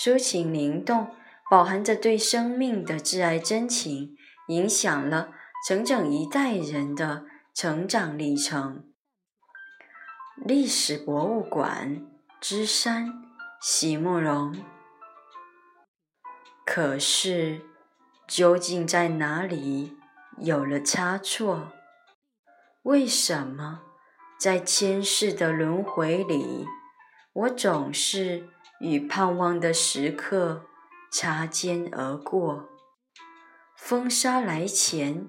抒情灵动，饱含着对生命的挚爱真情，影响了整整一代人的成长历程。历史博物馆之三，席慕容。可是，究竟在哪里有了差错？为什么在千世的轮回里，我总是？与盼望的时刻擦肩而过，风沙来前，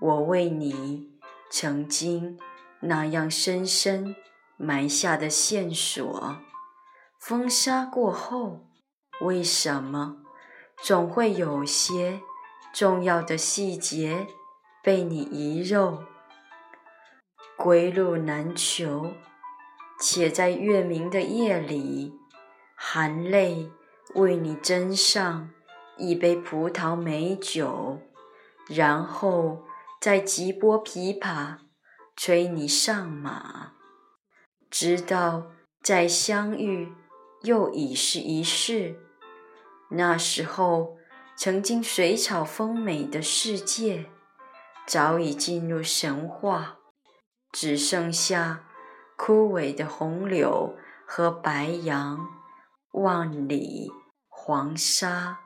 我为你曾经那样深深埋下的线索。风沙过后，为什么总会有些重要的细节被你遗漏？归路难求，且在月明的夜里。含泪为你斟上一杯葡萄美酒，然后再急拨琵琶，催你上马。直到再相遇，又已是一世。那时候，曾经水草丰美的世界，早已进入神话，只剩下枯萎的红柳和白杨。万里黄沙。